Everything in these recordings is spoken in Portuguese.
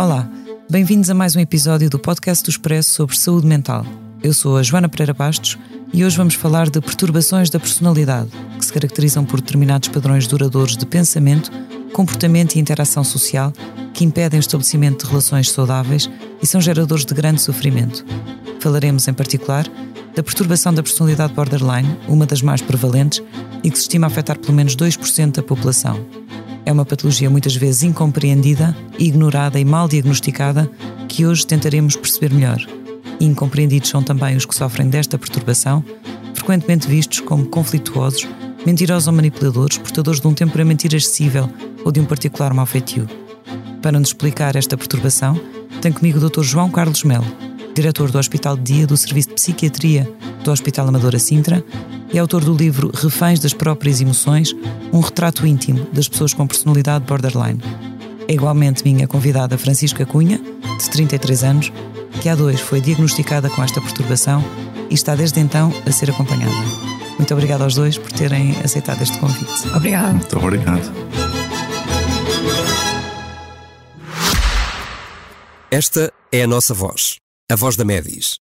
Olá, bem-vindos a mais um episódio do podcast do Expresso sobre saúde mental. Eu sou a Joana Pereira Bastos e hoje vamos falar de perturbações da personalidade, que se caracterizam por determinados padrões duradouros de pensamento, comportamento e interação social que impedem o estabelecimento de relações saudáveis e são geradores de grande sofrimento. Falaremos, em particular, da perturbação da personalidade borderline, uma das mais prevalentes e que se estima afetar pelo menos 2% da população. É uma patologia muitas vezes incompreendida, ignorada e mal diagnosticada que hoje tentaremos perceber melhor. Incompreendidos são também os que sofrem desta perturbação, frequentemente vistos como conflituosos, mentirosos ou manipuladores, portadores de um temperamento irascível ou de um particular mau feitio. Para nos explicar esta perturbação, tenho comigo o Dr. João Carlos Melo, diretor do Hospital de Dia do Serviço de Psiquiatria do Hospital Amadora Sintra e autor do livro Reféns das Próprias Emoções, um retrato íntimo das pessoas com personalidade borderline. É igualmente minha convidada Francisca Cunha, de 33 anos, que há dois foi diagnosticada com esta perturbação e está desde então a ser acompanhada. Muito obrigada aos dois por terem aceitado este convite. Obrigada. Muito obrigado. Esta é a nossa voz, a voz da Medis,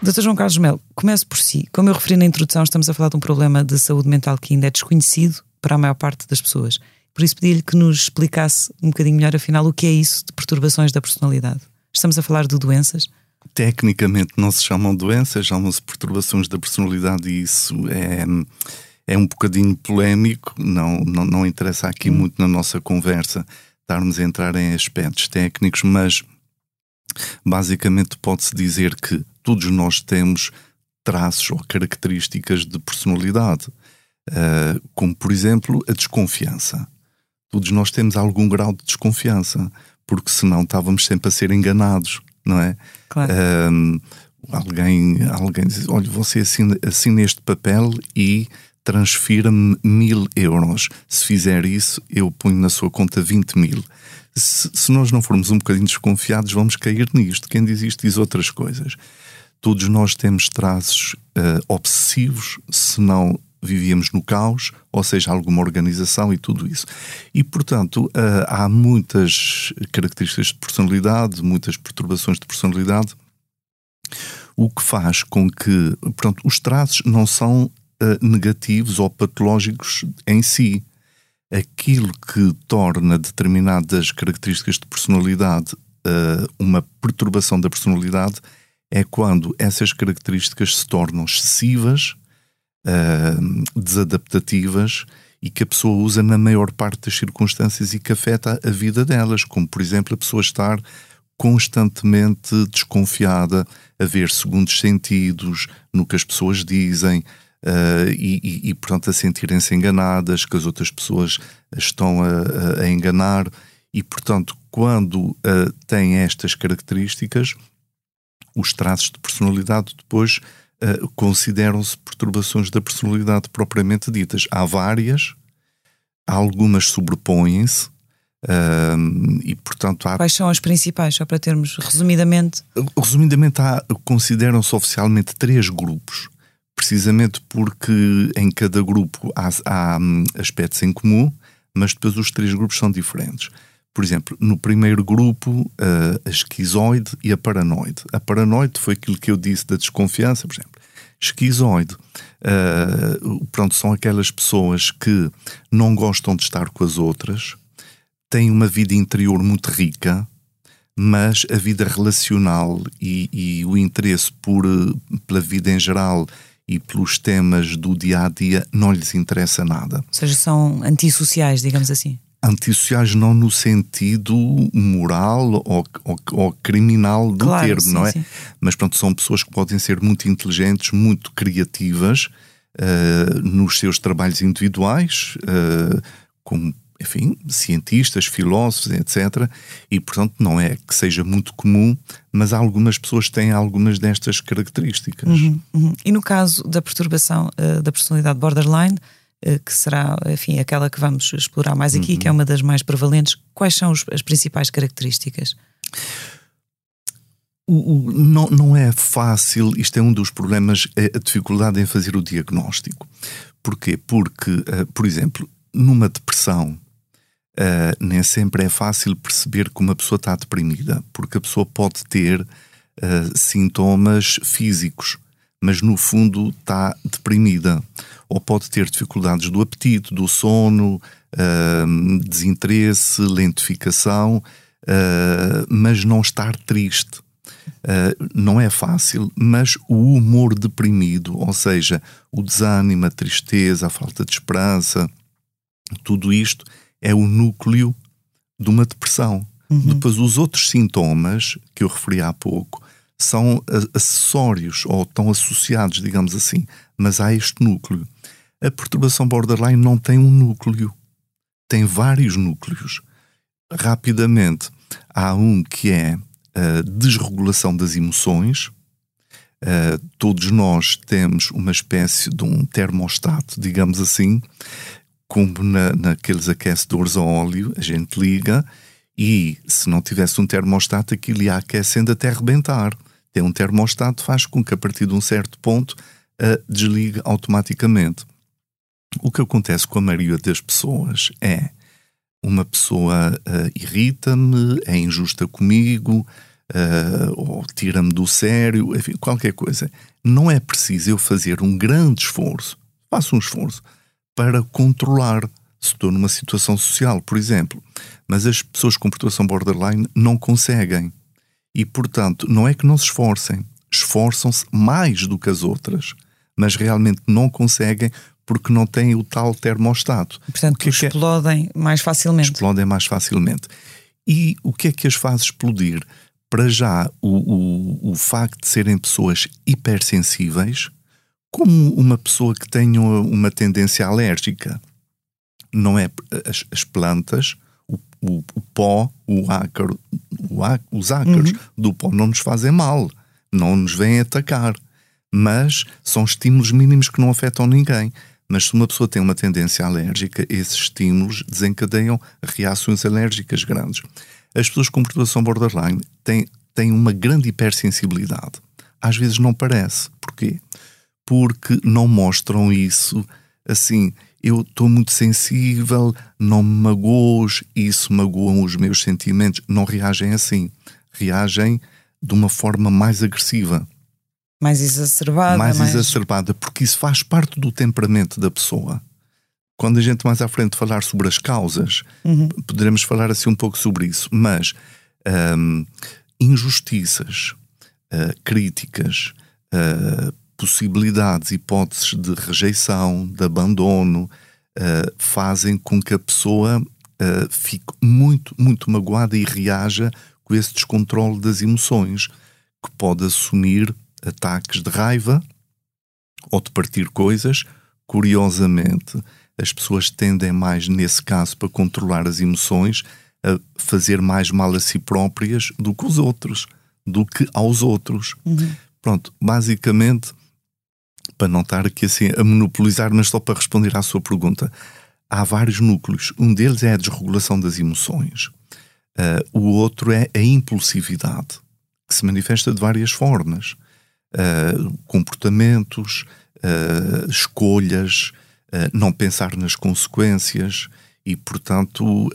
Dr. João Carlos Melo, comece por si. Como eu referi na introdução, estamos a falar de um problema de saúde mental que ainda é desconhecido para a maior parte das pessoas. Por isso pedi-lhe que nos explicasse um bocadinho melhor, afinal, o que é isso de perturbações da personalidade. Estamos a falar de doenças? Tecnicamente não se chamam doenças, chamam-se perturbações da personalidade e isso é, é um bocadinho polémico, não, não, não interessa aqui muito na nossa conversa estarmos a entrar em aspectos técnicos, mas basicamente pode-se dizer que todos nós temos traços ou características de personalidade, uh, como por exemplo a desconfiança. Todos nós temos algum grau de desconfiança, porque senão estávamos sempre a ser enganados, não é? Claro. Um, alguém, alguém diz: olha, você assina, assina este papel e transfira-me mil euros. Se fizer isso, eu ponho na sua conta 20 mil. Se, se nós não formos um bocadinho desconfiados, vamos cair nisto. Quem diz isto diz outras coisas. Todos nós temos traços uh, obsessivos, se não vivíamos no caos, ou seja, alguma organização e tudo isso. E, portanto, uh, há muitas características de personalidade, muitas perturbações de personalidade, o que faz com que, pronto, os traços não são uh, negativos ou patológicos em si. Aquilo que torna determinadas características de personalidade uh, uma perturbação da personalidade é quando essas características se tornam excessivas, uh, desadaptativas e que a pessoa usa na maior parte das circunstâncias e que afeta a vida delas, como por exemplo a pessoa estar constantemente desconfiada, a ver segundos sentidos no que as pessoas dizem uh, e, e, e, portanto, a sentirem-se enganadas, que as outras pessoas estão a, a enganar. E, portanto, quando uh, têm estas características, os traços de personalidade depois uh, consideram-se perturbações da personalidade propriamente ditas. Há várias, algumas sobrepõem-se, uh, e portanto há... Quais são as principais, só para termos resumidamente? Resumidamente, consideram-se oficialmente três grupos, precisamente porque em cada grupo há, há um, aspectos em comum, mas depois os três grupos são diferentes. Por exemplo, no primeiro grupo, uh, a esquizoide e a paranoide. A paranoide foi aquilo que eu disse da desconfiança, por exemplo. Esquizoide, uh, pronto, são aquelas pessoas que não gostam de estar com as outras, tem uma vida interior muito rica, mas a vida relacional e, e o interesse por, pela vida em geral e pelos temas do dia a dia não lhes interessa nada. Ou seja, são antissociais, digamos assim. Antissociais não no sentido moral ou, ou, ou criminal do claro, termo, sim, não é? Sim. Mas pronto, são pessoas que podem ser muito inteligentes, muito criativas uh, nos seus trabalhos individuais, uh, como enfim, cientistas, filósofos, etc. E, portanto, não é que seja muito comum, mas algumas pessoas têm algumas destas características. Uhum, uhum. E no caso da perturbação uh, da personalidade borderline, que será, enfim, aquela que vamos explorar mais aqui, uhum. que é uma das mais prevalentes, quais são os, as principais características? O, o, não, não é fácil, isto é um dos problemas, é a dificuldade em fazer o diagnóstico. Porquê? Porque, uh, por exemplo, numa depressão, Uh, nem sempre é fácil perceber que uma pessoa está deprimida, porque a pessoa pode ter uh, sintomas físicos, mas no fundo está deprimida. Ou pode ter dificuldades do apetite, do sono, uh, desinteresse, lentificação, mas não estar triste. não é fácil, mas o humor deprimido, ou seja, o desânimo, a tristeza, a falta de esperança, tudo isto é o núcleo de uma depressão. Uhum. Depois, os outros sintomas que eu referi há pouco são acessórios ou estão associados, digamos assim, mas há este núcleo. A perturbação borderline não tem um núcleo, tem vários núcleos. Rapidamente, há um que é a desregulação das emoções. Uh, todos nós temos uma espécie de um termostato, digamos assim, como na, naqueles aquecedores a óleo, a gente liga e se não tivesse um termostato, aquilo ia aquecendo até arrebentar. Tem um termostato, faz com que a partir de um certo ponto uh, desligue automaticamente. O que acontece com a maioria das pessoas é uma pessoa uh, irrita-me, é injusta comigo, uh, ou tira-me do sério, enfim, qualquer coisa. Não é preciso eu fazer um grande esforço, faço um esforço para controlar se estou numa situação social, por exemplo. Mas as pessoas com perturbação borderline não conseguem. E, portanto, não é que não se esforcem, esforçam-se mais do que as outras, mas realmente não conseguem porque não têm o tal termostato. Portanto, que é explodem é? mais facilmente. Explodem mais facilmente. E o que é que as faz explodir? Para já, o, o, o facto de serem pessoas hipersensíveis, como uma pessoa que tenha uma tendência alérgica. Não é as, as plantas, o, o, pó, o ácaro, o, os ácaros uhum. do pó não nos fazem mal, não nos vêm atacar. Mas são estímulos mínimos que não afetam ninguém. Mas se uma pessoa tem uma tendência alérgica, esses estímulos desencadeiam reações alérgicas grandes. As pessoas com perturbação borderline têm, têm uma grande hipersensibilidade. Às vezes não parece. Porquê? porque não mostram isso assim. Eu estou muito sensível, não me magoos, isso magoam os meus sentimentos. Não reagem assim. Reagem de uma forma mais agressiva. Mais exacerbada. Mais, mais exacerbada, porque isso faz parte do temperamento da pessoa. Quando a gente mais à frente falar sobre as causas, uhum. poderemos falar assim um pouco sobre isso. Mas um, injustiças, uh, críticas, uh, possibilidades, hipóteses de rejeição, de abandono, uh, fazem com que a pessoa uh, fique muito, muito magoada e reaja com esse descontrole das emoções, que pode assumir ataques de raiva ou de partir coisas. Curiosamente, as pessoas tendem mais, nesse caso, para controlar as emoções, a fazer mais mal a si próprias do que os outros, do que aos outros. Uhum. Pronto, basicamente para não estar aqui assim a monopolizar, mas só para responder à sua pergunta. Há vários núcleos. Um deles é a desregulação das emoções. Uh, o outro é a impulsividade, que se manifesta de várias formas. Uh, comportamentos, uh, escolhas, não pensar nas consequências e, portanto,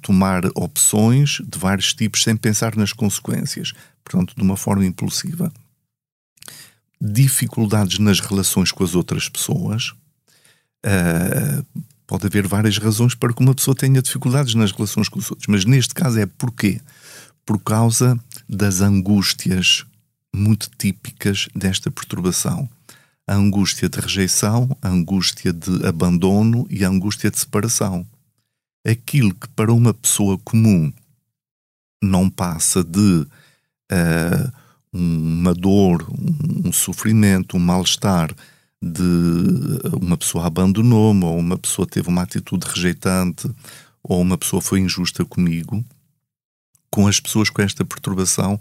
tomar opções de vários tipos sem pensar nas consequências. Portanto, de uma forma impulsiva dificuldades nas relações com as outras pessoas, uh, Pode haver várias razões para que uma pessoa tenha dificuldades nas relações com os outros, mas neste caso é porquê? Por causa das angústias muito típicas desta perturbação. A angústia de rejeição, a angústia de abandono e a angústia de separação. Aquilo que para uma pessoa comum não passa de uh, uma dor, um, sofrimento, um mal-estar de uma pessoa abandonou-me, ou uma pessoa teve uma atitude rejeitante, ou uma pessoa foi injusta comigo, com as pessoas com esta perturbação,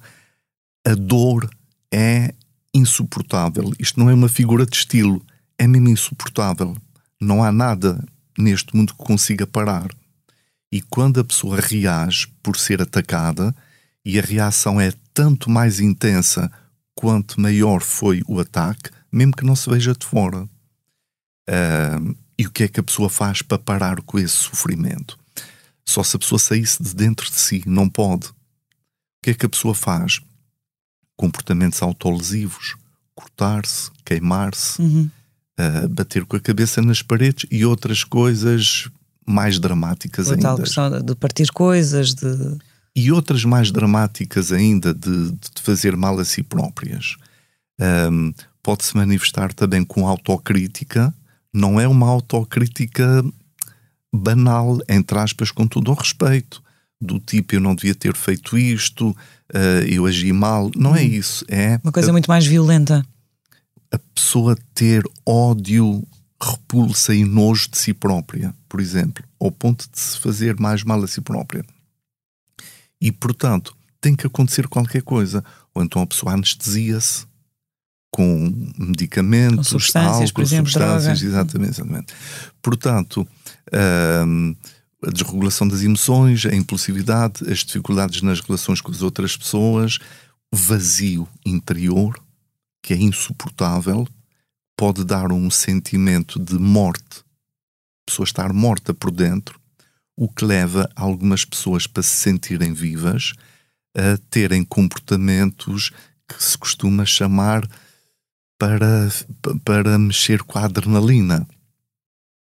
a dor é insuportável. Isto não é uma figura de estilo, é mesmo insuportável. Não há nada neste mundo que consiga parar. E quando a pessoa reage por ser atacada, e a reação é tanto mais intensa quanto maior foi o ataque, mesmo que não se veja de fora. Uh, e o que é que a pessoa faz para parar com esse sofrimento? Só se a pessoa saísse de dentro de si, não pode. O que é que a pessoa faz? Comportamentos autolesivos, cortar-se, queimar-se, uhum. uh, bater com a cabeça nas paredes e outras coisas mais dramáticas Ou ainda. Tal questão de partir coisas, de e outras mais dramáticas ainda de, de fazer mal a si próprias. Um, Pode-se manifestar também com autocrítica, não é uma autocrítica banal, entre aspas, com todo o respeito, do tipo eu não devia ter feito isto, uh, eu agi mal. Não é hum. isso. É uma coisa a, muito mais violenta. A pessoa ter ódio, repulsa e nojo de si própria, por exemplo, ao ponto de se fazer mais mal a si própria. E, portanto, tem que acontecer qualquer coisa. Ou então a pessoa anestesia-se com medicamentos, com substâncias, álcool, por exemplo, substâncias, exatamente, exatamente. Portanto, hum, a desregulação das emoções, a impulsividade, as dificuldades nas relações com as outras pessoas, o vazio interior, que é insuportável, pode dar um sentimento de morte, a pessoa estar morta por dentro, o que leva algumas pessoas para se sentirem vivas a terem comportamentos que se costuma chamar para, para mexer com a adrenalina.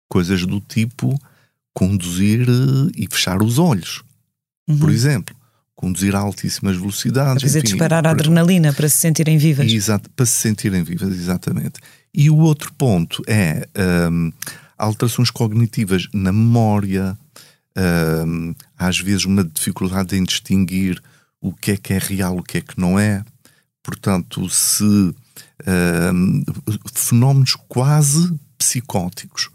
Coisas do tipo conduzir eh, e fechar os olhos, uhum. por exemplo. Conduzir a altíssimas velocidades. Quer dizer, enfim, disparar a adrenalina para se sentirem vivas. Exato, para se sentirem vivas, exatamente. E o outro ponto é um, alterações cognitivas na memória, uh, às vezes uma dificuldade em distinguir o que é que é real, o que é que não é. Portanto, se uh, fenómenos quase psicóticos,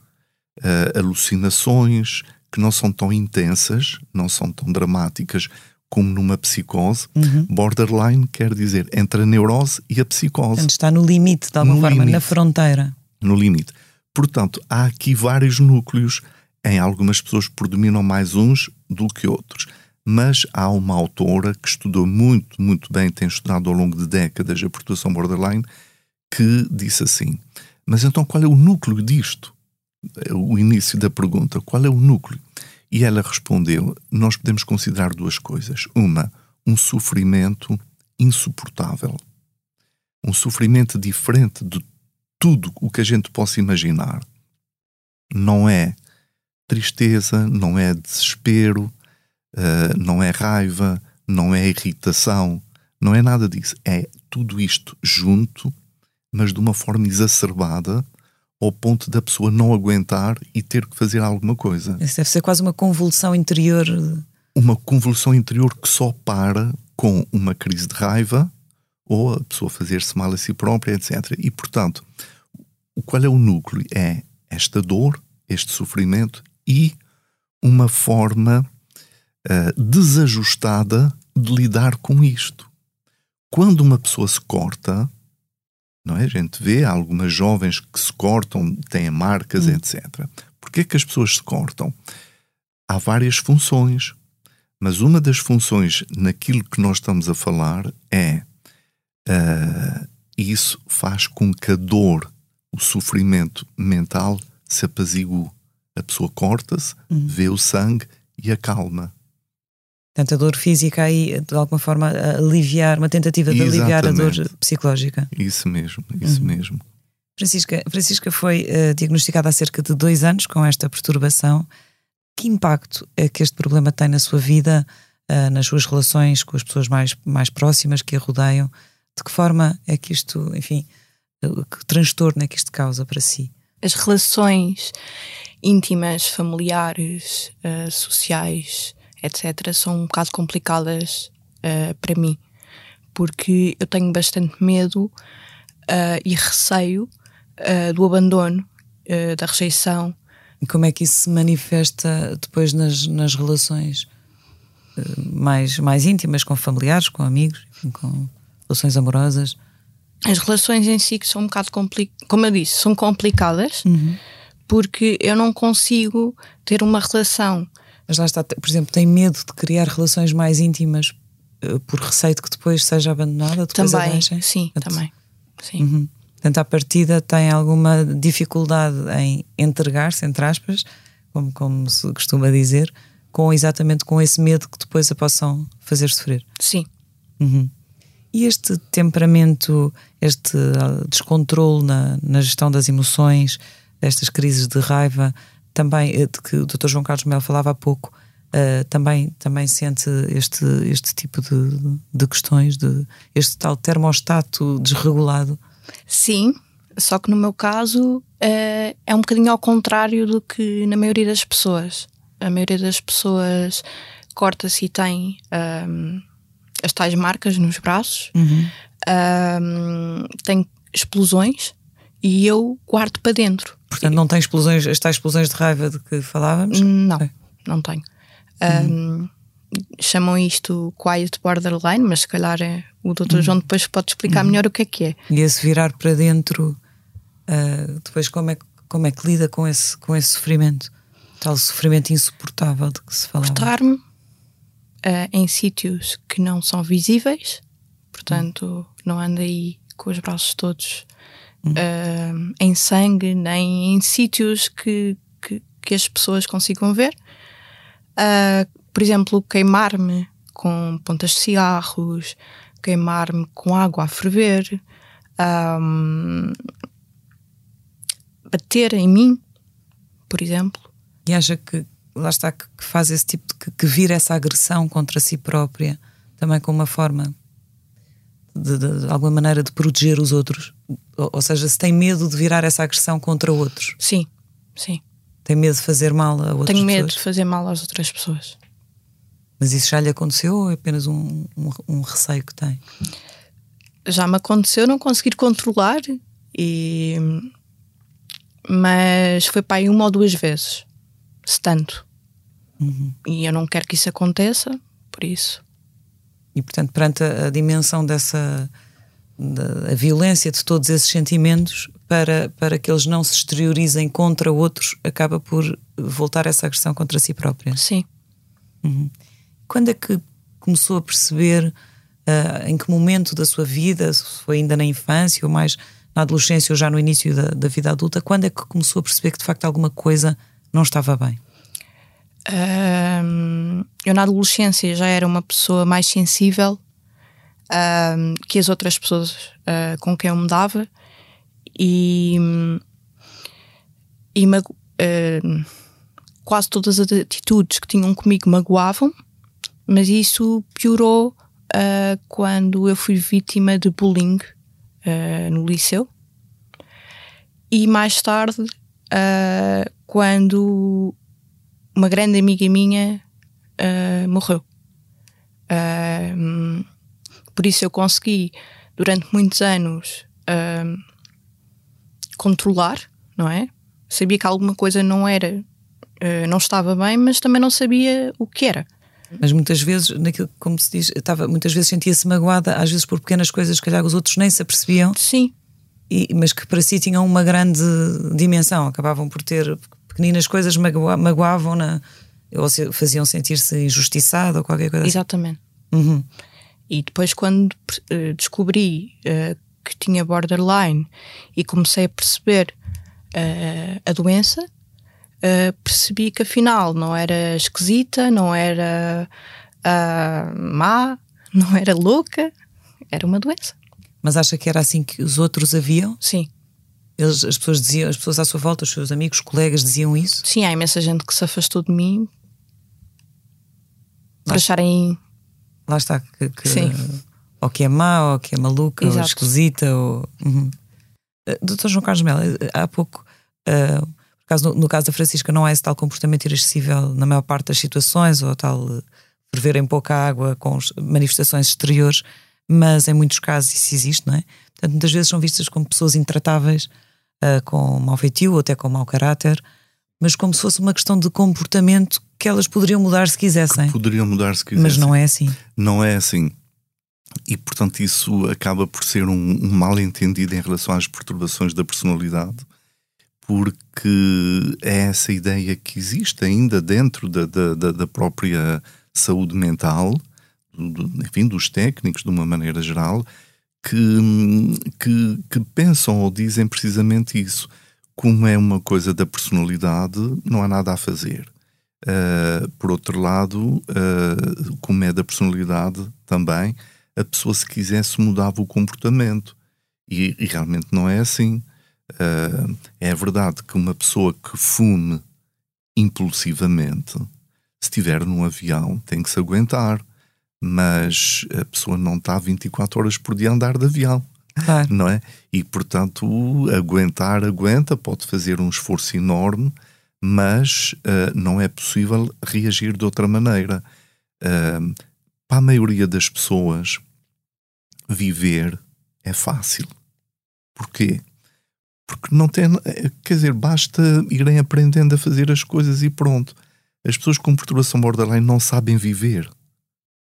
uh, alucinações que não são tão intensas, não são tão dramáticas como numa psicose. Uhum. Borderline quer dizer entre a neurose e a psicose. Portanto, está no limite, de alguma no forma, limite. na fronteira. No limite. Portanto, há aqui vários núcleos em algumas pessoas predominam mais uns do que outros. Mas há uma autora que estudou muito, muito bem, tem estudado ao longo de décadas a perturbação borderline, que disse assim: Mas então qual é o núcleo disto? O início da pergunta: qual é o núcleo? E ela respondeu: Nós podemos considerar duas coisas. Uma, um sofrimento insuportável. Um sofrimento diferente de tudo o que a gente possa imaginar. Não é tristeza, não é desespero, uh, não é raiva, não é irritação, não é nada disso. É tudo isto junto, mas de uma forma exacerbada, ao ponto da pessoa não aguentar e ter que fazer alguma coisa. Isso deve ser quase uma convulsão interior. Uma convulsão interior que só para com uma crise de raiva ou a pessoa fazer-se mal a si própria, etc. E, portanto, qual é o núcleo? É esta dor, este sofrimento e uma forma uh, desajustada de lidar com isto. Quando uma pessoa se corta, não é? A gente vê algumas jovens que se cortam, têm marcas, hum. etc. Por que é que as pessoas se cortam? Há várias funções, mas uma das funções naquilo que nós estamos a falar é uh, isso faz com que a dor, o sofrimento mental se apazigue a pessoa corta-se, uhum. vê o sangue e acalma. Portanto, a dor física aí, de alguma forma, aliviar, uma tentativa de Exatamente. aliviar a dor psicológica. Isso mesmo, isso uhum. mesmo. Francisca, Francisca foi uh, diagnosticada há cerca de dois anos com esta perturbação. Que impacto é que este problema tem na sua vida, uh, nas suas relações com as pessoas mais, mais próximas que a rodeiam? De que forma é que isto, enfim, uh, que transtorno é que isto causa para si? As relações íntimas, familiares, sociais, etc., são um bocado complicadas para mim, porque eu tenho bastante medo e receio uh, do abandono, uh, da rejeição. E como é que isso se manifesta depois nas, nas relações uh, mais, mais íntimas, com familiares, com amigos, enfim, com relações amorosas? As relações em si que são um bocado complicadas, como eu disse, são complicadas uhum. porque eu não consigo ter uma relação. Mas lá está, por exemplo, tem medo de criar relações mais íntimas por receio de que depois seja abandonada? Também, sim, também. Sim. Uhum. Portanto, à partida tem alguma dificuldade em entregar-se, entre aspas, como, como se costuma dizer, com exatamente com esse medo que depois a possam fazer sofrer. Sim. Uhum. E este temperamento, este ah, descontrole na, na gestão das emoções, estas crises de raiva, também, eh, de que o Dr. João Carlos Melo falava há pouco, uh, também, também sente este, este tipo de, de questões, de este tal termostato desregulado? Sim, só que no meu caso é, é um bocadinho ao contrário do que na maioria das pessoas. A maioria das pessoas corta-se e tem um, as tais marcas nos braços, uhum. Um, tem explosões e eu guardo para dentro. Portanto, não tem explosões, as tais explosões de raiva de que falávamos? Não, é. não tenho. Uhum. Um, chamam isto quiet borderline, mas se calhar é, o Dr. Uhum. João depois pode explicar uhum. melhor o que é que é. E esse virar para dentro, uh, depois como é, como é que lida com esse, com esse sofrimento? Tal sofrimento insuportável de que se falava. Cortar-me uh, em sítios que não são visíveis, portanto, uhum. não ando aí com os braços todos uh, em sangue, nem em sítios que, que, que, as pessoas consigam ver. Uh, por exemplo, queimar-me com pontas de cigarros, queimar-me com água a ferver, um, bater em mim, por exemplo. E acha que lá está que, faz esse tipo de que, que vira essa agressão contra si própria também como uma forma de, de, de, alguma maneira de proteger os outros? Ou, ou, seja, se tem medo de virar essa agressão contra outros? Sim, sim. Tem medo de fazer mal a outras Tenho medo pessoas? de fazer mal às outras pessoas. Mas isso já lhe aconteceu ou é apenas um, um, um receio que tem? Já me aconteceu não conseguir controlar, e... mas foi para aí uma ou duas vezes, se tanto. Uhum. E eu não quero que isso aconteça, por isso. E portanto, perante a, a dimensão dessa da, violência de todos esses sentimentos, para, para que eles não se exteriorizem contra outros, acaba por voltar essa agressão contra si própria. Sim. Uhum. Quando é que começou a perceber uh, em que momento da sua vida, se foi ainda na infância ou mais na adolescência ou já no início da, da vida adulta, quando é que começou a perceber que de facto alguma coisa não estava bem? Um, eu na adolescência já era uma pessoa mais sensível um, que as outras pessoas uh, com quem eu me dava e, e uh, quase todas as atitudes que tinham comigo magoavam mas isso piorou uh, quando eu fui vítima de bullying uh, no liceu. E mais tarde, quando uma grande amiga minha morreu. por isso eu consegui, durante muitos anos, controlar, não é? Sabia que alguma coisa não era, não estava bem, mas também não sabia o que era. Mas muitas vezes, naquilo, como se diz, estava, muitas vezes sentia-se magoada, às vezes por pequenas coisas que calhar os outros nem se apercebiam. Sim. E, mas que para si tinham uma grande dimensão, acabavam por ter pequeninas coisas magoavam na, ou se, faziam sentir-se injustiçado ou qualquer coisa Exatamente. assim. Exatamente. Uhum. E depois, quando uh, descobri uh, que tinha borderline e comecei a perceber uh, a doença, percebi que afinal não era esquisita, não era uh, má, não era louca, era uma doença. Mas acha que era assim que os outros haviam? Sim. Eles, as pessoas diziam, as pessoas à sua volta, os seus amigos, colegas diziam isso? Sim, há imensa gente que se afastou de mim por acharem. Lá está, que, que, Sim. ou que é má, ou que é maluca, ou Exato. esquisita. Ou... Uhum. Uh, Doutor João Carlos Melo, uh, há pouco, uh, por caso, no, no caso da Francisca, não há esse tal comportamento irascível na maior parte das situações, ou tal uh, ferver em pouca água com manifestações exteriores, mas em muitos casos isso existe, não é? Portanto, muitas vezes são vistas como pessoas intratáveis, uh, com mau feitio ou até com mau caráter, mas como se fosse uma questão de comportamento que elas poderiam mudar se quisessem. Poderiam mudar se quisessem. Mas não é assim. Não é assim. E, portanto, isso acaba por ser um, um mal-entendido em relação às perturbações da personalidade, porque é essa ideia que existe ainda dentro da, da, da- própria saúde mental, do- enfim, dos técnicos, de uma maneira geral, que, que, que pensam ou dizem precisamente isso. Como é uma coisa da personalidade, não há nada a fazer. Uh, por outro lado, uh, como é da personalidade também, a pessoa, se quisesse, mudava o comportamento. E, e realmente não é assim. Uh, é verdade que uma pessoa que fume impulsivamente, se estiver num avião, tem que se aguentar. Mas a pessoa não está 24 horas por dia a andar de avião Claro. não é? E portanto, aguentar, aguenta, pode fazer um esforço enorme, mas ah, não é possível reagir de outra maneira. Ah, para a maioria das pessoas, viver é fácil. Porquê? Porque não tem. eh, Quer dizer, basta irem aprendendo a fazer as coisas e pronto. As pessoas com perturbação borderline não sabem viver.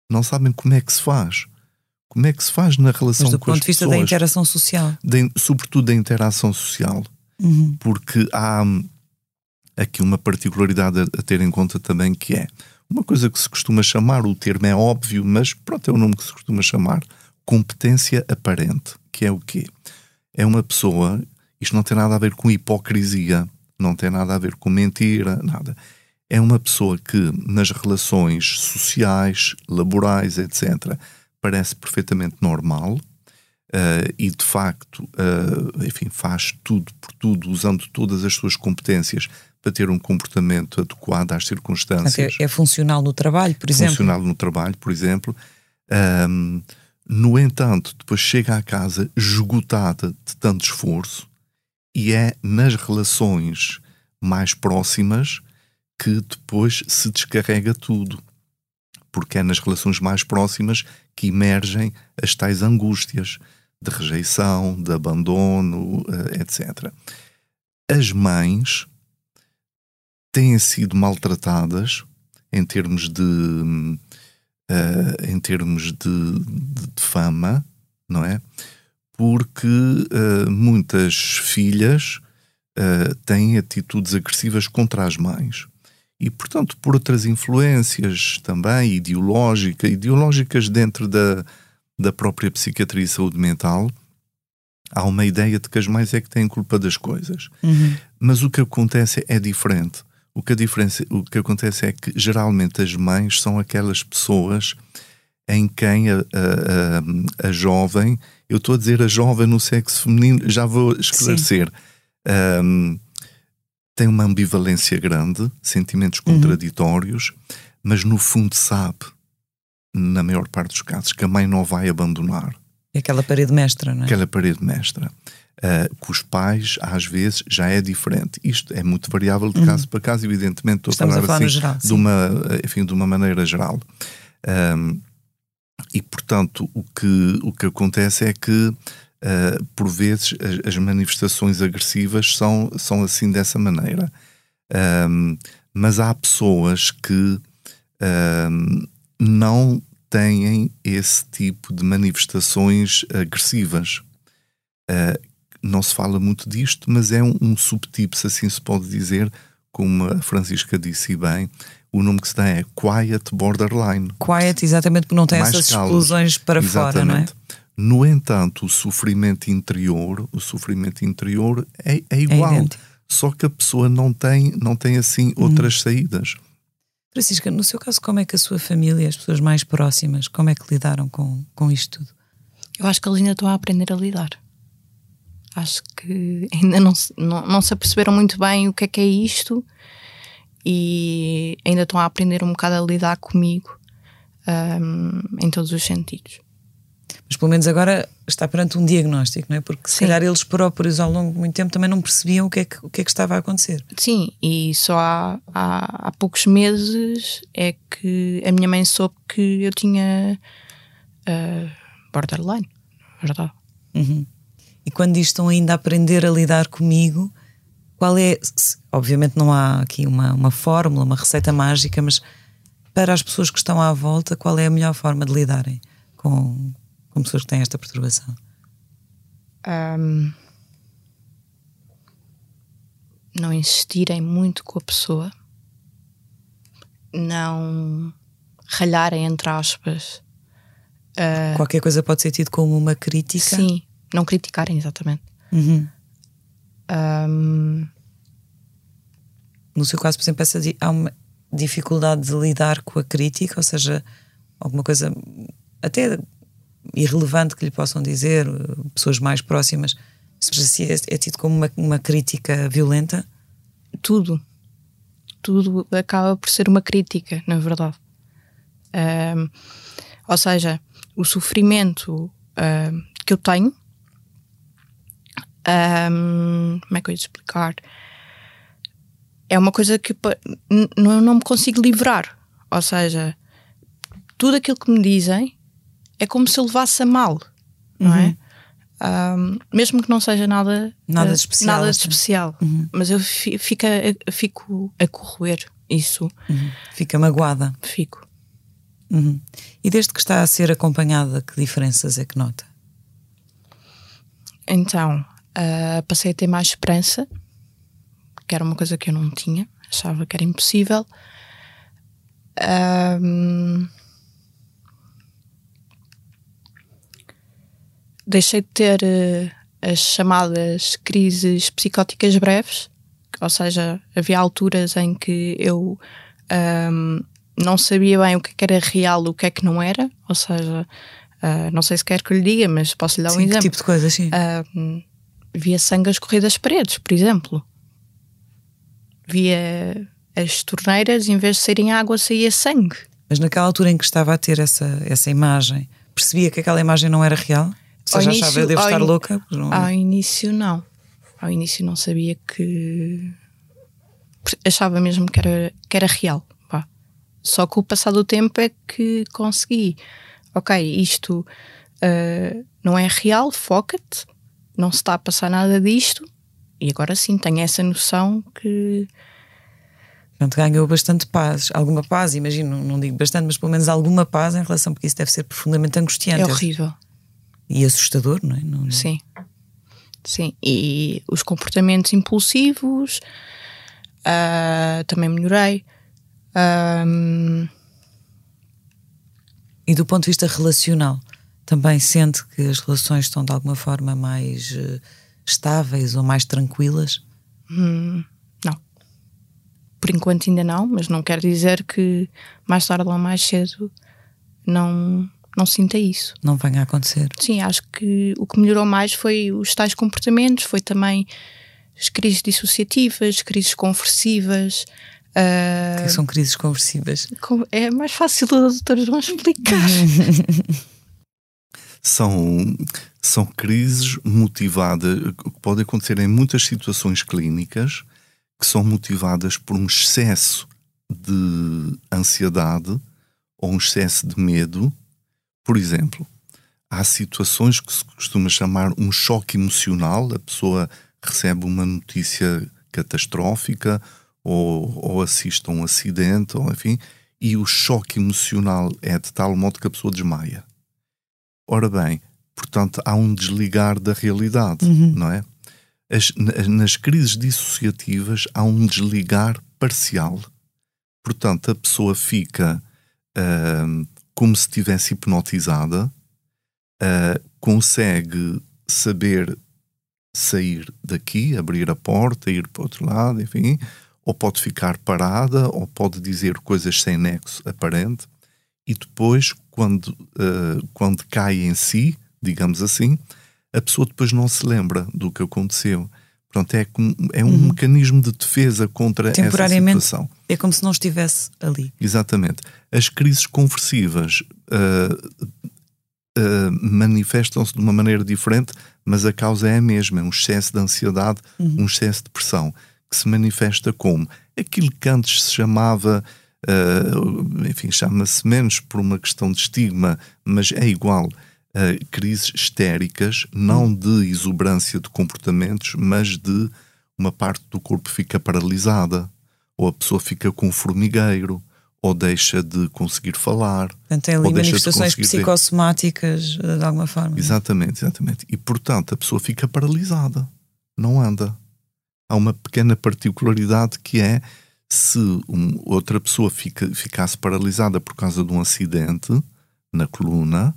Não sabem como é que se faz. Como é que se faz na relação Mas do com as ponto de vista pessoas da interação social. in- sobretudo da interação social, Uhum. porque há hum, aqui uma particularidade a, a ter em conta também que é uma coisa que se costuma chamar, o termo é óbvio, mas pronto, é o nome que se costuma chamar, competência aparente, que é o quê? É uma pessoa, isto não tem nada a ver com hipocrisia, não tem nada a ver com mentira, nada. É uma pessoa que nas relações sociais, laborais, etc., parece perfeitamente normal, Uh, e de facto, uh, enfim, faz tudo por tudo, usando todas as suas competências para ter um comportamento adequado às circunstâncias, é, é funcional no trabalho, por exemplo. funcional no trabalho, por exemplo. Um, no entanto, depois chega à casa esgotada de tanto esforço e é nas relações mais próximas que depois se descarrega tudo. Porque é nas relações mais próximas que emergem as tais angústias de rejeição, de abandono, eh, etc. As mães têm sido maltratadas em termos de eh, em termos de, de- de fama, não é? Porque eh, muitas filhas eh, têm atitudes agressivas contra as mães. E, portanto, por outras influências também ideológica, ideológicas dentro da, da própria psiquiatria e saúde mental, há uma ideia de que as mães é que têm culpa das coisas. Mas o que acontece é diferente. O que, a diferença, o que acontece é que geralmente as mães são aquelas pessoas em quem a, a, a, a jovem, eu estou a dizer a jovem no sexo feminino, já vou esclarecer, um, tem uma ambivalência grande, sentimentos contraditórios, mas no fundo sabe, na maior parte dos casos, que a mãe não vai abandonar É aquela parede mestra, não é? aquela parede mestra. Uh, com os pais, às vezes, já é diferente. Isto é muito variável de caso para caso, evidentemente, estou Estamos a a falar, falar no assim, geral, de, uma, enfim, de uma maneira geral. Um, e, portanto, o que, o que acontece é que, uh, por vezes, as, as manifestações agressivas são, são assim dessa maneira. Um, mas há pessoas que um, não têm esse tipo de manifestações agressivas. Uh, não se fala muito disto, mas é um, um subtipo, se assim se pode dizer, como a Francisca disse bem, o nome que se dá é Quiet Borderline. Quiet, exatamente, porque não tem Mais essas explosões para fora, não é? No entanto, o sofrimento interior, o sofrimento interior é, é igual. idêntico. só que a pessoa não tem, não tem assim outras saídas. Francisca, no seu caso, como é que a sua família, as pessoas mais próximas, como é que lidaram com, com isto tudo? Eu acho que eles ainda estão a aprender a lidar. Acho que ainda não, se- não, não se aperceberam muito bem o que é que é isto e ainda estão a aprender um bocado a lidar comigo ahm, em todos os sentidos. Mas pelo menos agora está perante um diagnóstico, não é? Porque se Sim. calhar eles próprios ao longo de muito tempo também não percebiam o que é que, o que, é que estava a acontecer. Sim, e só há, há, há poucos meses é que a minha mãe soube que eu tinha ah, borderline, verdade. E quando estão ainda a aprender a lidar comigo, qual é. se- Obviamente não há aqui uma, uma fórmula, uma receita mágica, mas para as pessoas que estão à volta, qual é a melhor forma de lidarem com, com pessoas que têm esta perturbação? Ahm, não insistirem muito com a pessoa, não ralharem entre aspas. Qualquer coisa pode ser tido como uma crítica. Sim, não criticarem exatamente. Uhum. Ahm, No seu caso, por exemplo, essa, há uma dificuldade de lidar com a crítica, ou seja, alguma coisa até irrelevante que lhe possam dizer, eh, pessoas mais próximas, si é, é tido como uma, uma crítica violenta? tudo. Tudo acaba por ser uma crítica, na verdade. Ou seja, o sofrimento que eu tenho. ahm, como é que eu ia explicar? É uma coisa que não me consigo livrar. Ou seja, tudo aquilo que me dizem é como se eu levasse a mal, não é? Ahm, mesmo que não seja nada, Nada de eh, especial, nada de especial. Mas eu fi- fica, fico a corroer isso. Fica magoada. Fico. Uhum. E desde que está a ser acompanhada, que diferenças é que nota? Então, ah, passei a ter mais esperança, que era uma coisa que eu não tinha, achava que era impossível. Ahm, deixei de ter eh, as chamadas crises psicóticas breves, ou seja, havia alturas em que eu ahm, não sabia bem o que é que era real, o que é que não era, ou seja, ah, não sei se quer que lhe diga, mas posso lhe dar um Sim, que exemplo. tipo de coisa, sim. Ahm, via sangue a escorrer das paredes, por exemplo. Via as torneiras, em vez de saírem água, saía sangue. Mas naquela altura em que estava a ter essa, essa imagem, percebia que aquela imagem não era real? Ou Ao seja, início- achava, eu devo estar in- louca? Não- Ao início, não. Ao início, não sabia que. Achava mesmo que era, que era real. vá. Só com o passar do tempo é que consegui. Ok, isto ah, não é real, foca-te, não se está a passar nada disto. E agora sim, tenho essa noção que Portanto, ganhou bastante paz, alguma paz, imagino, não digo bastante, mas pelo menos alguma paz em relação, porque isso deve ser profundamente angustiante é horrível. E assustador, não é? Não- Sim. Sim. E os comportamentos impulsivos ah, também melhorei. E do ponto de vista relacional, também sente que as relações estão de alguma forma mais eh, estáveis ou mais tranquilas? não. Por enquanto ainda não, mas não quer dizer que mais tarde ou mais cedo não, não sinta isso. Não venha a acontecer. Sim, acho que o que melhorou mais foi os tais comportamentos, foi também as crises dissociativas, crises conversivas. O que é que são crises conversivas? é mais fácil a doutora João explicar. São, são crises motivadas, que podem acontecer em muitas situações clínicas, que são motivadas por um excesso de ansiedade ou um excesso de medo. Por exemplo, há situações que se costuma chamar um choque emocional, a pessoa recebe uma notícia catastrófica ou, ou assiste a um acidente, ou enfim, e o choque emocional é de tal modo que a pessoa desmaia. Ora bem, portanto, há um desligar da realidade, não é? As- na- nas crises dissociativas há um desligar parcial. Portanto, a pessoa fica ahm, como se estivesse hipnotizada, ah, consegue saber sair daqui, abrir a porta, ir para o outro lado, enfim, ou pode ficar parada, ou pode dizer coisas sem nexo aparente, e depois, quando, ah, quando cai em si, digamos assim, a pessoa depois não se lembra do que aconteceu. Pronto, é, é um uhum. mecanismo de defesa contra essa situação. É como se não estivesse ali. Exatamente. As crises conversivas uh, uh, manifestam-se de uma maneira diferente, mas a causa é a mesma: é um excesso de ansiedade, uhum. um excesso de pressão, que se manifesta como aquilo que antes se chamava. Uh, enfim, chama-se menos por uma questão de estigma, mas é igual uh, crises histéricas, não de exuberância de comportamentos, mas de uma parte do corpo fica paralisada, ou a pessoa fica com formigueiro, ou deixa de conseguir falar. Portanto, tem ali manifestações psicossomáticas de alguma forma. Exatamente, exatamente. E portanto a pessoa fica paralisada, não anda. Há uma pequena particularidade que é se um, outra pessoa fica, ficasse paralisada por causa de um acidente na coluna,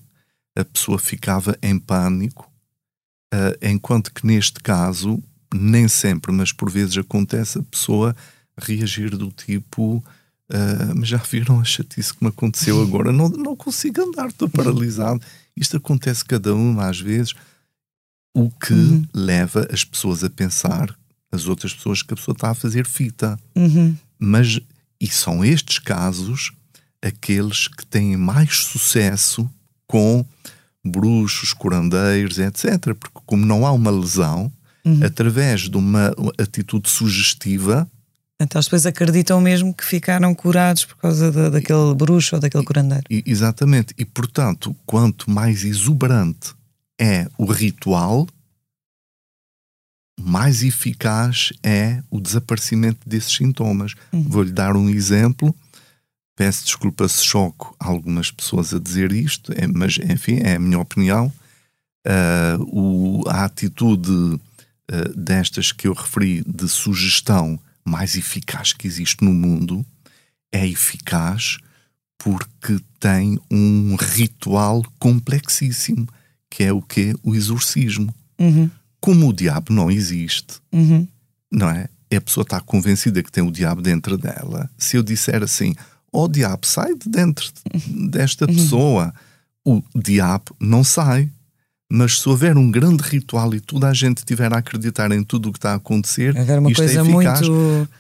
a pessoa ficava em pânico, uh, enquanto que neste caso, nem sempre, mas por vezes acontece a pessoa reagir do tipo. Uh, mas já viram a chatice que me aconteceu agora? Não, não consigo andar, estou paralisado. Isto acontece cada uma às vezes, o que uhum. leva as pessoas a pensar, as outras pessoas, que a pessoa está a fazer fita. Uhum. Mas, e são estes casos aqueles que têm mais sucesso com bruxos, curandeiros, etc. Porque, como não há uma lesão, uhum. através de uma atitude sugestiva. Então, as pessoas acreditam mesmo que ficaram curados por causa de, daquele bruxo ou daquele curandeiro. E, exatamente. E, portanto, quanto mais exuberante é o ritual, mais eficaz é o desaparecimento desses sintomas. Uhum. Vou-lhe dar um exemplo Peço desculpa se choco algumas pessoas a dizer isto, é, mas enfim, é a minha opinião. Uh, o, a atitude uh, destas que eu referi de sugestão mais eficaz que existe no mundo é eficaz porque tem um ritual complexíssimo, que é o que? O exorcismo. Uhum. Como o diabo não existe, uhum. não é? A pessoa está convencida que tem o diabo dentro dela. Se eu disser assim, oh diabo, sai de dentro desta pessoa. O diabo não sai. Mas se houver um grande ritual e toda a gente estiver a acreditar em tudo o que está a acontecer, Haver uma isto é coisa é eficaz. muito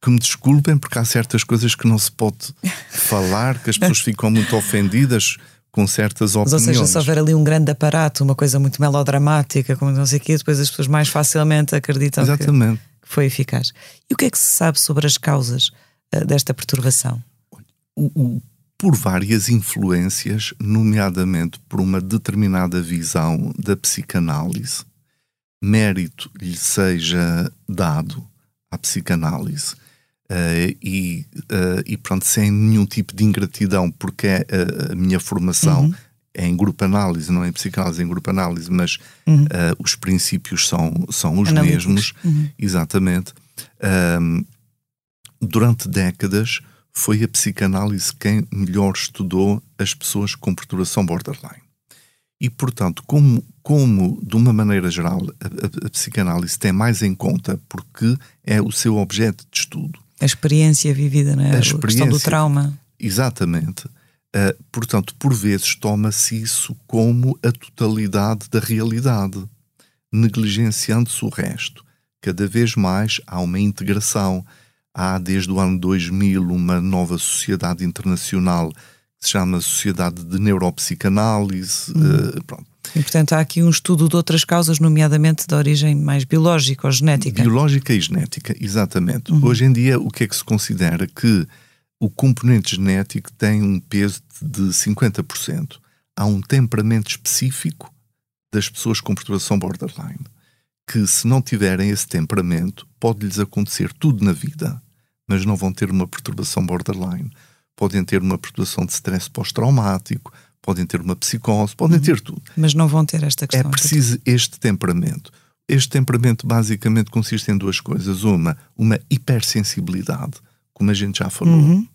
que me desculpem, porque há certas coisas que não se pode falar, que as pessoas ficam muito ofendidas com certas opiniões. Mas, ou seja, se houver ali um grande aparato, uma coisa muito melodramática, como não sei o quê, depois as pessoas mais facilmente acreditam que, que, foi eficaz. E o que é que se sabe sobre as causas uh, desta perturbação? Por várias influências, nomeadamente por uma determinada visão da psicanálise, mérito lhe seja dado à psicanálise. Uh, e, uh, e pronto, sem nenhum tipo de ingratidão, porque é a, a minha formação uhum. é em grupo análise, não é em psicanálise, é em grupo análise, mas uhum. uh, os princípios são, são os Analíticos. mesmos, uhum. exatamente. durante décadas, foi a psicanálise quem melhor estudou as pessoas com perturbação borderline. E, portanto, como, como de uma maneira geral, a, a, a, psicanálise tem mais em conta porque é o seu objeto de estudo. A experiência vivida, não é? A, a questão do trauma. Exatamente. Uh, portanto, por vezes toma-se isso como a totalidade da realidade, negligenciando-se o resto. Cada vez mais há uma integração Há desde o ano 2000 uma nova sociedade internacional que se chama Sociedade de Neuropsicanálise. Uh, pronto. E, portanto, há aqui um estudo de outras causas, nomeadamente de origem mais biológica ou genética. Biológica e genética, exatamente. Uhum. Hoje em dia, o que é que se considera? Que o componente genético tem um peso de 50%. Há um temperamento específico das pessoas com perturbação borderline, que se não tiverem esse temperamento, pode-lhes acontecer tudo na vida mas não vão ter uma perturbação borderline. Podem ter uma perturbação de stress pós-traumático, podem ter uma psicose, podem uhum. ter tudo. Mas não vão ter esta questão. É preciso este temperamento. Este temperamento basicamente consiste em duas coisas. Uma, uma hipersensibilidade, como a gente já falou, uhum.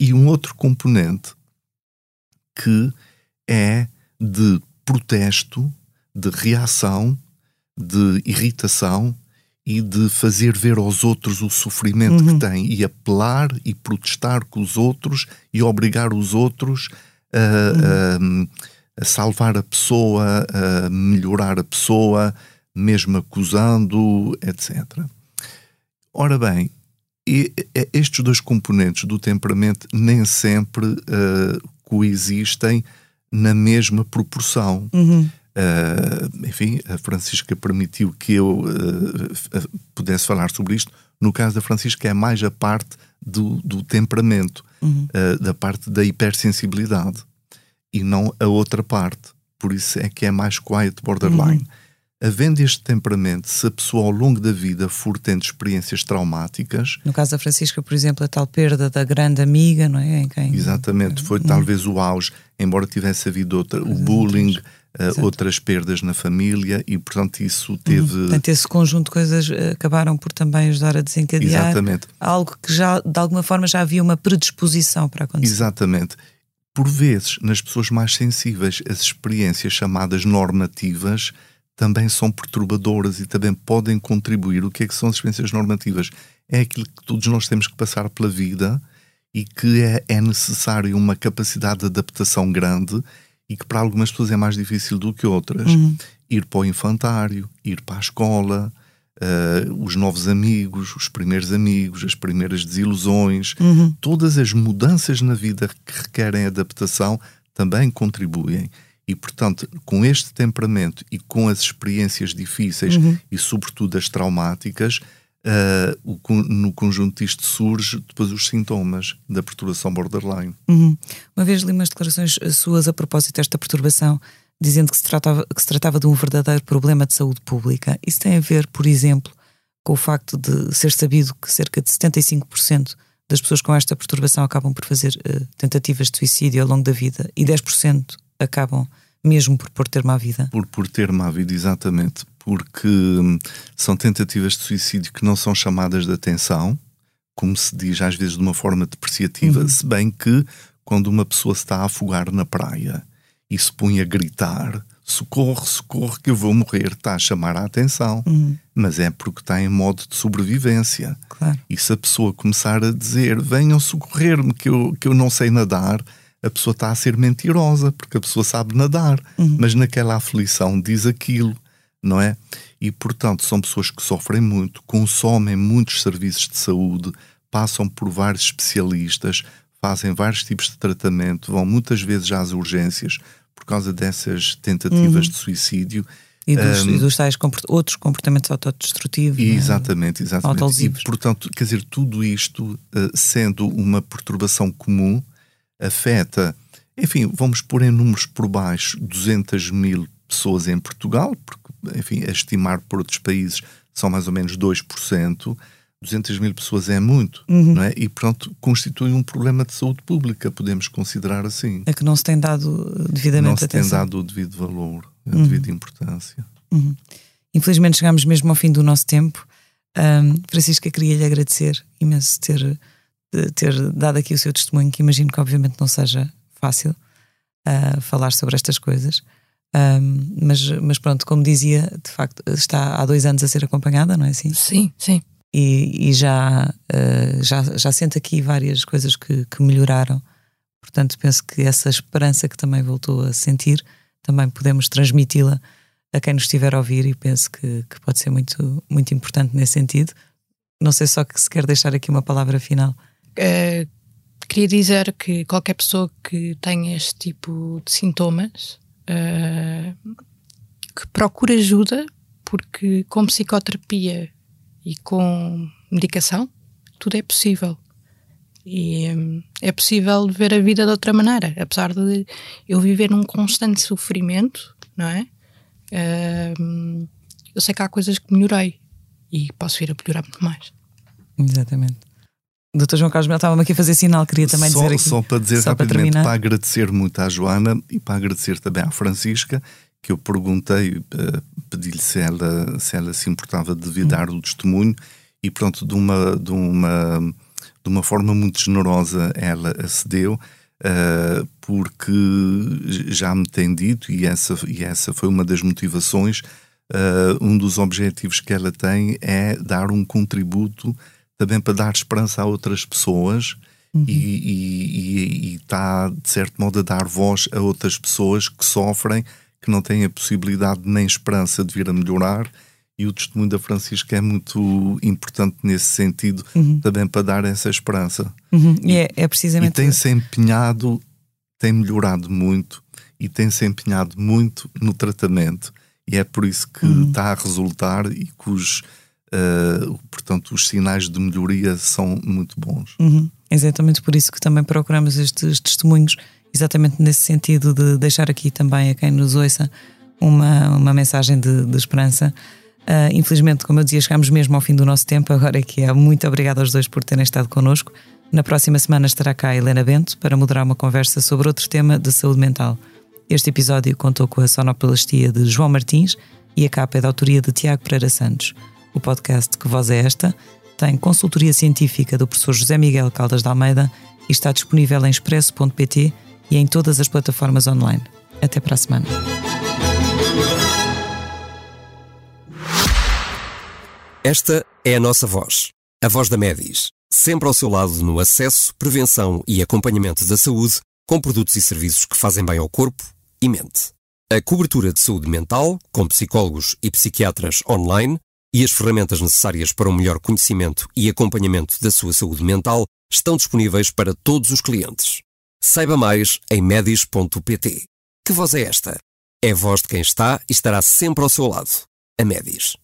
e um outro componente que é de protesto, de reação, de irritação e de fazer ver aos outros o sofrimento uhum. que têm e apelar e protestar com os outros e obrigar os outros a, uhum. a salvar a pessoa, a melhorar a pessoa, mesmo acusando, etc. Ora bem, estes dois componentes do temperamento nem sempre uh, coexistem na mesma proporção. Uhum. Uh, enfim, a Francisca permitiu que eu uh, pudesse falar sobre isto. No caso da Francisca, é mais a parte do, do temperamento, uhum. uh, da parte da hipersensibilidade, e não a outra parte. Por isso é que é mais quiet borderline. Uhum. Havendo este temperamento, se a pessoa ao longo da vida for tendo experiências traumáticas. No caso da Francisca, por exemplo, a tal perda da grande amiga, não é? Em quem... Exatamente, foi uhum. talvez o auge, embora tivesse havido outra, o bullying, uh, outras perdas na família e, portanto, isso teve. Uhum. Portanto, esse conjunto de coisas eh, acabaram por também ajudar a desencadear Exatamente. algo que já, de alguma forma, já havia uma predisposição para acontecer. Exatamente. Por vezes, nas pessoas mais sensíveis, as experiências chamadas normativas também são perturbadoras e também podem contribuir. O que é que são as experiências normativas? É aquilo que todos nós temos que passar pela vida e que é, é necessário uma capacidade de adaptação grande e que para algumas pessoas é mais difícil do que outras. Uhum. Ir para o infantário, ir para a escola, uh, os novos amigos, os primeiros amigos, as primeiras desilusões, uhum. todas as mudanças na vida que requerem adaptação também contribuem. E, portanto, com este temperamento e com as experiências difíceis uhum. e, sobretudo, as traumáticas, uh, o, no conjunto disto surge depois os sintomas da perturbação borderline. Uhum. Uma vez li umas declarações suas a propósito desta perturbação, dizendo que se, tratava, que se tratava de um verdadeiro problema de saúde pública. Isso tem a ver, por exemplo, com o facto de ser sabido que cerca de 75% das pessoas com esta perturbação acabam por fazer uh, tentativas de suicídio ao longo da vida e 10% acabam mesmo por, por ter má vida. Por, por ter má vida, exatamente porque hum, são tentativas de suicídio que não são chamadas de atenção, como se diz às vezes de uma forma depreciativa, uhum. se bem que quando uma pessoa se está a afogar na praia e se põe a gritar socorro, socorro que eu vou morrer, está a chamar a atenção, uhum. mas é porque está em modo de sobrevivência. Claro. E se a pessoa começar a dizer venham socorrer-me que eu, que eu não sei nadar, a pessoa está a ser mentirosa, porque a pessoa sabe nadar, uhum. mas naquela aflição diz aquilo não é? E, portanto, são pessoas que sofrem muito, consomem muitos serviços de saúde, passam por vários especialistas, fazem vários tipos de tratamento, vão muitas vezes às urgências por causa dessas tentativas uhum. de suicídio. E dos, um, e dos tais comport outros comportamentos autodestrutivos. Exatamente, exatamente. E, portanto, quer dizer, tudo isto, uh, sendo uma perturbação comum, afeta, enfim, vamos pôr em números por baixo, 200 mil pessoas em Portugal, porque enfim, a estimar por outros países são mais ou menos 2%, 200 mil pessoas é muito, uhum. não é? E pronto, constitui um problema de saúde pública, podemos considerar assim. É que não se tem dado devidamente Não se atenção. tem dado o devido valor, a uhum. devida importância. Uhum. Infelizmente chegamos mesmo ao fim do nosso tempo. Um, Francisca, queria lhe agradecer imenso ter, ter dado aqui o seu testemunho, que imagino que obviamente não seja fácil uh, falar sobre estas coisas. Um, mas, mas pronto, como dizia, de facto, está há dois anos a ser acompanhada, não é assim? Sim, sim. E, e já, uh, já, já sente aqui várias coisas que, que melhoraram. Portanto, penso que essa esperança que também voltou a sentir, também podemos transmiti-la a quem nos estiver a ouvir e penso que, que pode ser muito, muito importante nesse sentido. Não sei só que se quer deixar aqui uma palavra final. Uh, queria dizer que qualquer pessoa que tenha este tipo de sintomas uh, que procura ajuda, porque com psicoterapia e com medicação, tudo é possível. E um, é possível ver a vida de outra maneira, apesar de eu viver num constante sofrimento, não é? Uh, eu sei que há coisas que melhorei e posso vir a melhorar muito mais. Exatamente. Doutor João Carlos Mel estava-me aqui a fazer sinal, queria também só, dizer aqui. Só para dizer só rapidamente, para, para, agradecer muito à Joana e para agradecer também à Francisca, que eu perguntei, uh, pedi-lhe se ela, se ela se importava de vir hum. dar o testemunho e pronto, de uma, de uma, de uma forma muito generosa ela acedeu, uh, porque já me tem dito, e essa, e essa foi uma das motivações, uh, um dos objetivos que ela tem é dar um contributo também para dar esperança a outras pessoas uhum. e está, de certo modo, a dar voz a outras pessoas que sofrem, que não têm a possibilidade nem esperança de vir a melhorar. E o testemunho da Francisca é muito importante nesse sentido, uhum. também para dar essa esperança. Uhum. E, é, é precisamente. E tem-se empenhado, tem melhorado muito e tem-se empenhado muito no tratamento. E é por isso que uhum. está a resultar e que os, uh, portanto, os sinais de melhoria são muito bons. Uhum. Exatamente por isso que também procuramos estes testemunhos, exatamente nesse sentido de deixar aqui também a quem nos ouça uma, uma mensagem de, de esperança. Uh, infelizmente, como eu dizia, chegamos mesmo ao fim do nosso tempo. Agora é que é muito obrigada aos dois por terem estado connosco. Na próxima semana estará cá a Helena Bento para moderar uma conversa sobre outro tema de saúde mental. Este episódio contou com a sonoplastia de João Martins e a capa é da autoria de Tiago Pereira Santos. O podcast Que Voz é Esta tem consultoria científica do professor José Miguel Caldas de Almeida e está disponível em expresso.pt e em todas as plataformas online. Até para a semana. Esta é a nossa voz, a voz da Medis, sempre ao seu lado no acesso, prevenção e acompanhamento da saúde, com produtos e serviços que fazem bem ao corpo e mente. A cobertura de saúde mental, com psicólogos e psiquiatras online, e as ferramentas necessárias para um melhor conhecimento e acompanhamento da sua saúde mental estão disponíveis para todos os clientes. Saiba mais em medis.pt. Que voz é esta? É a voz de quem está e estará sempre ao seu lado. A Medis.